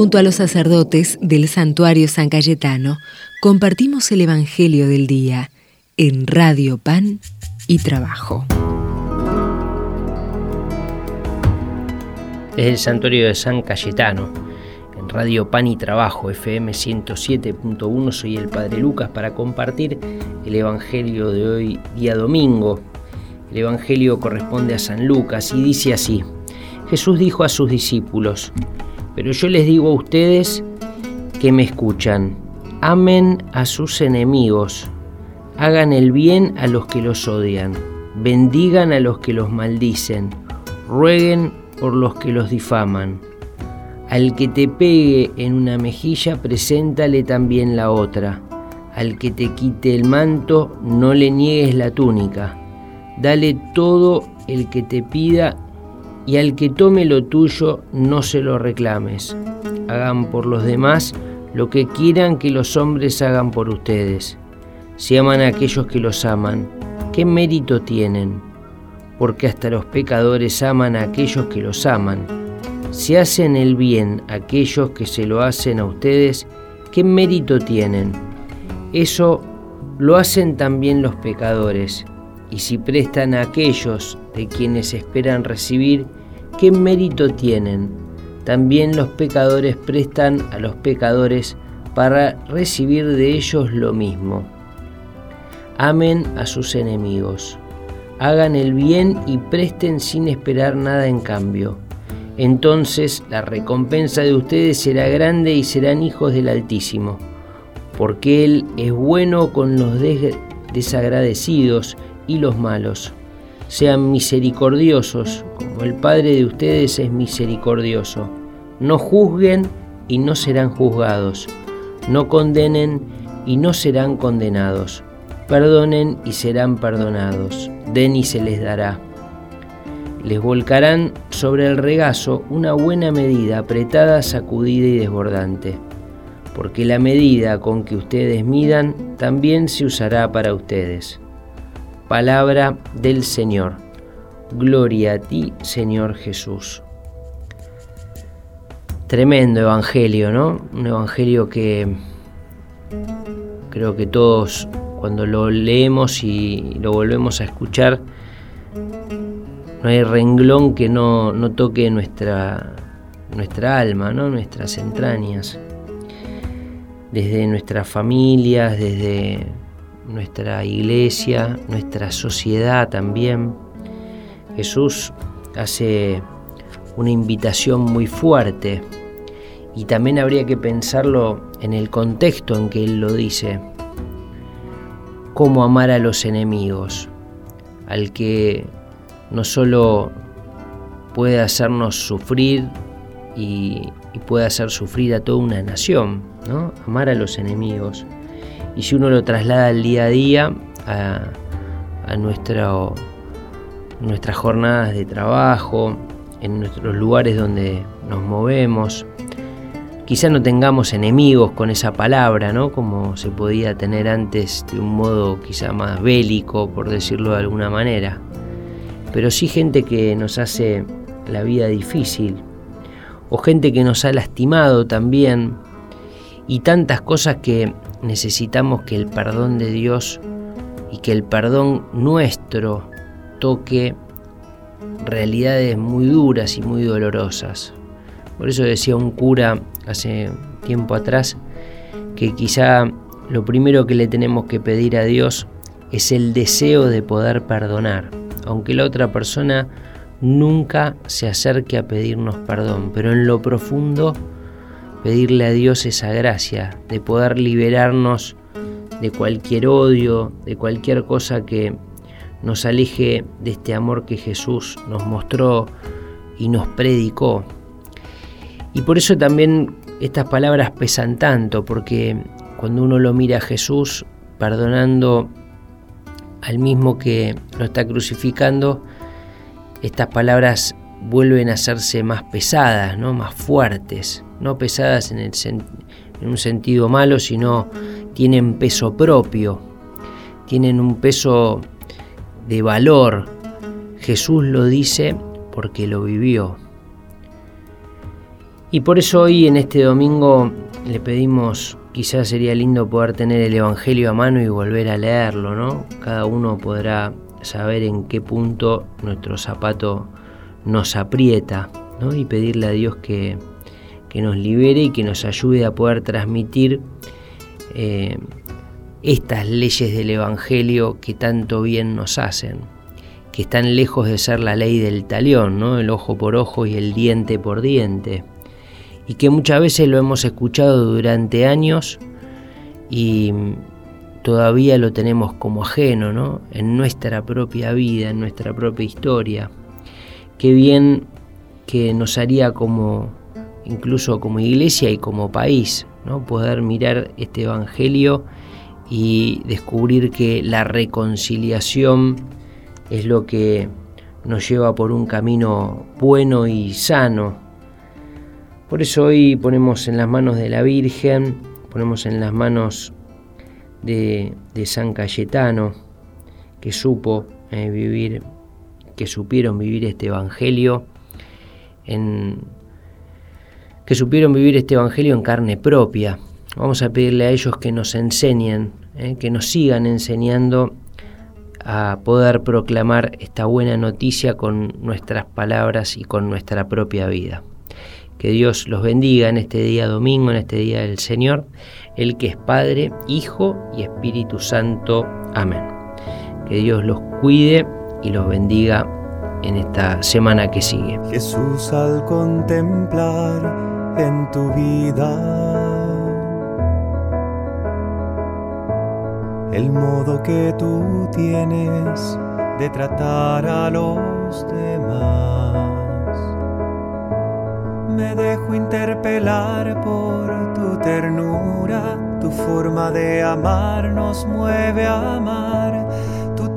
Junto a los sacerdotes del santuario San Cayetano, compartimos el Evangelio del Día en Radio Pan y Trabajo. Desde el santuario de San Cayetano, en Radio Pan y Trabajo, FM 107.1, soy el Padre Lucas para compartir el Evangelio de hoy, día domingo. El Evangelio corresponde a San Lucas y dice así, Jesús dijo a sus discípulos, pero yo les digo a ustedes que me escuchan, amen a sus enemigos, hagan el bien a los que los odian, bendigan a los que los maldicen, rueguen por los que los difaman. Al que te pegue en una mejilla, preséntale también la otra. Al que te quite el manto, no le niegues la túnica. Dale todo el que te pida y al que tome lo tuyo no se lo reclames. Hagan por los demás lo que quieran que los hombres hagan por ustedes. Si aman a aquellos que los aman, ¿qué mérito tienen? Porque hasta los pecadores aman a aquellos que los aman. Si hacen el bien a aquellos que se lo hacen a ustedes, ¿qué mérito tienen? Eso lo hacen también los pecadores. Y si prestan a aquellos de quienes esperan recibir, ¿qué mérito tienen? También los pecadores prestan a los pecadores para recibir de ellos lo mismo. Amen a sus enemigos, hagan el bien y presten sin esperar nada en cambio. Entonces la recompensa de ustedes será grande y serán hijos del Altísimo, porque Él es bueno con los desagradecidos y los malos. Sean misericordiosos, como el Padre de ustedes es misericordioso. No juzguen y no serán juzgados. No condenen y no serán condenados. Perdonen y serán perdonados. Den y se les dará. Les volcarán sobre el regazo una buena medida, apretada, sacudida y desbordante. Porque la medida con que ustedes midan también se usará para ustedes. Palabra del Señor. Gloria a ti, Señor Jesús. Tremendo evangelio, ¿no? Un evangelio que creo que todos cuando lo leemos y lo volvemos a escuchar, no hay renglón que no, toque nuestra, nuestra alma, ¿no? nuestras entrañas. Desde nuestras familias, desde nuestra iglesia, nuestra sociedad también. Jesús hace una invitación muy fuerte y también habría que pensarlo en el contexto en que Él lo dice. Cómo amar a los enemigos, al que no solo puede hacernos sufrir y, puede hacer sufrir a toda una nación, ¿no? Amar a los enemigos y si uno lo traslada al día a día, a, nuestras jornadas de trabajo, en nuestros lugares donde nos movemos, quizá no tengamos enemigos con esa palabra, ¿no? Como se podía tener antes de un modo quizá más bélico, por decirlo de alguna manera. Pero sí gente que nos hace la vida difícil, o gente que nos ha lastimado también, y tantas cosas que necesitamos que el perdón de Dios y que el perdón nuestro toque realidades muy duras y muy dolorosas. Por eso decía un cura hace tiempo atrás que quizá lo primero que le tenemos que pedir a Dios es el deseo de poder perdonar, aunque la otra persona nunca se acerque a pedirnos perdón, pero en lo profundo pedirle a Dios esa gracia de poder liberarnos de cualquier odio, de cualquier cosa que nos aleje de este amor que Jesús nos mostró y nos predicó. Y por eso también estas palabras pesan tanto, porque cuando uno lo mira a Jesús perdonando al mismo que lo está crucificando, estas palabras vuelven a hacerse más pesadas, ¿no? más fuertes no pesadas en, en un sentido malo, sino tienen peso propio, tienen un peso de valor. Jesús lo dice porque lo vivió. Y por eso hoy en este domingo le pedimos, quizás sería lindo poder tener el Evangelio a mano y volver a leerlo, ¿no? Cada uno podrá saber en qué punto nuestro zapato nos aprieta, ¿no? Y pedirle a Dios que, nos libere y que nos ayude a poder transmitir eh, estas leyes del Evangelio que tanto bien nos hacen, que están lejos de ser la ley del talión, ¿no? el ojo por ojo y el diente por diente, y que muchas veces lo hemos escuchado durante años y todavía lo tenemos como ajeno ¿no? en nuestra propia vida, en nuestra propia historia. Qué bien que nos haría como incluso como iglesia y como país, ¿no? poder mirar este evangelio y descubrir que la reconciliación es lo que nos lleva por un camino bueno y sano. Por eso hoy ponemos en las manos de la Virgen, ponemos en las manos de, San Cayetano, que supo eh, vivir, que supieron vivir este Evangelio que supieron vivir este Evangelio en carne propia. Vamos a pedirle a ellos que nos enseñen eh, que nos sigan enseñando a poder proclamar esta buena noticia con nuestras palabras y con nuestra propia vida. Que Dios los bendiga en este día domingo, en este día del Señor, el que es Padre, Hijo y Espíritu Santo. Amén. Que Dios los cuide y los bendiga en esta semana que sigue. Jesús al contemplar en tu vida el modo que tú tienes de tratar a los demás. Me dejo interpelar por tu ternura, tu forma de amar nos mueve a amar.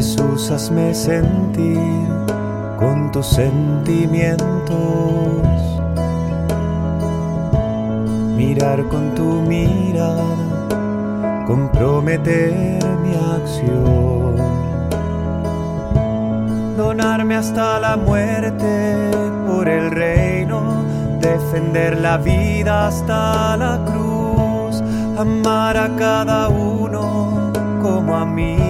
Jesús, hazme sentir con tus sentimientos. Mirar con tu mirada, comprometer mi acción, donarme hasta la muerte por el reino, defender la vida hasta la cruz, amar a cada uno como amigo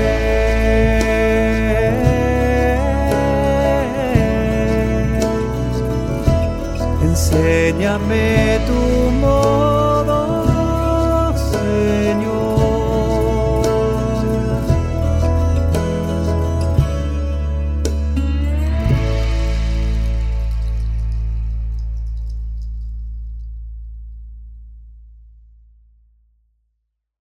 enséñame tu amor.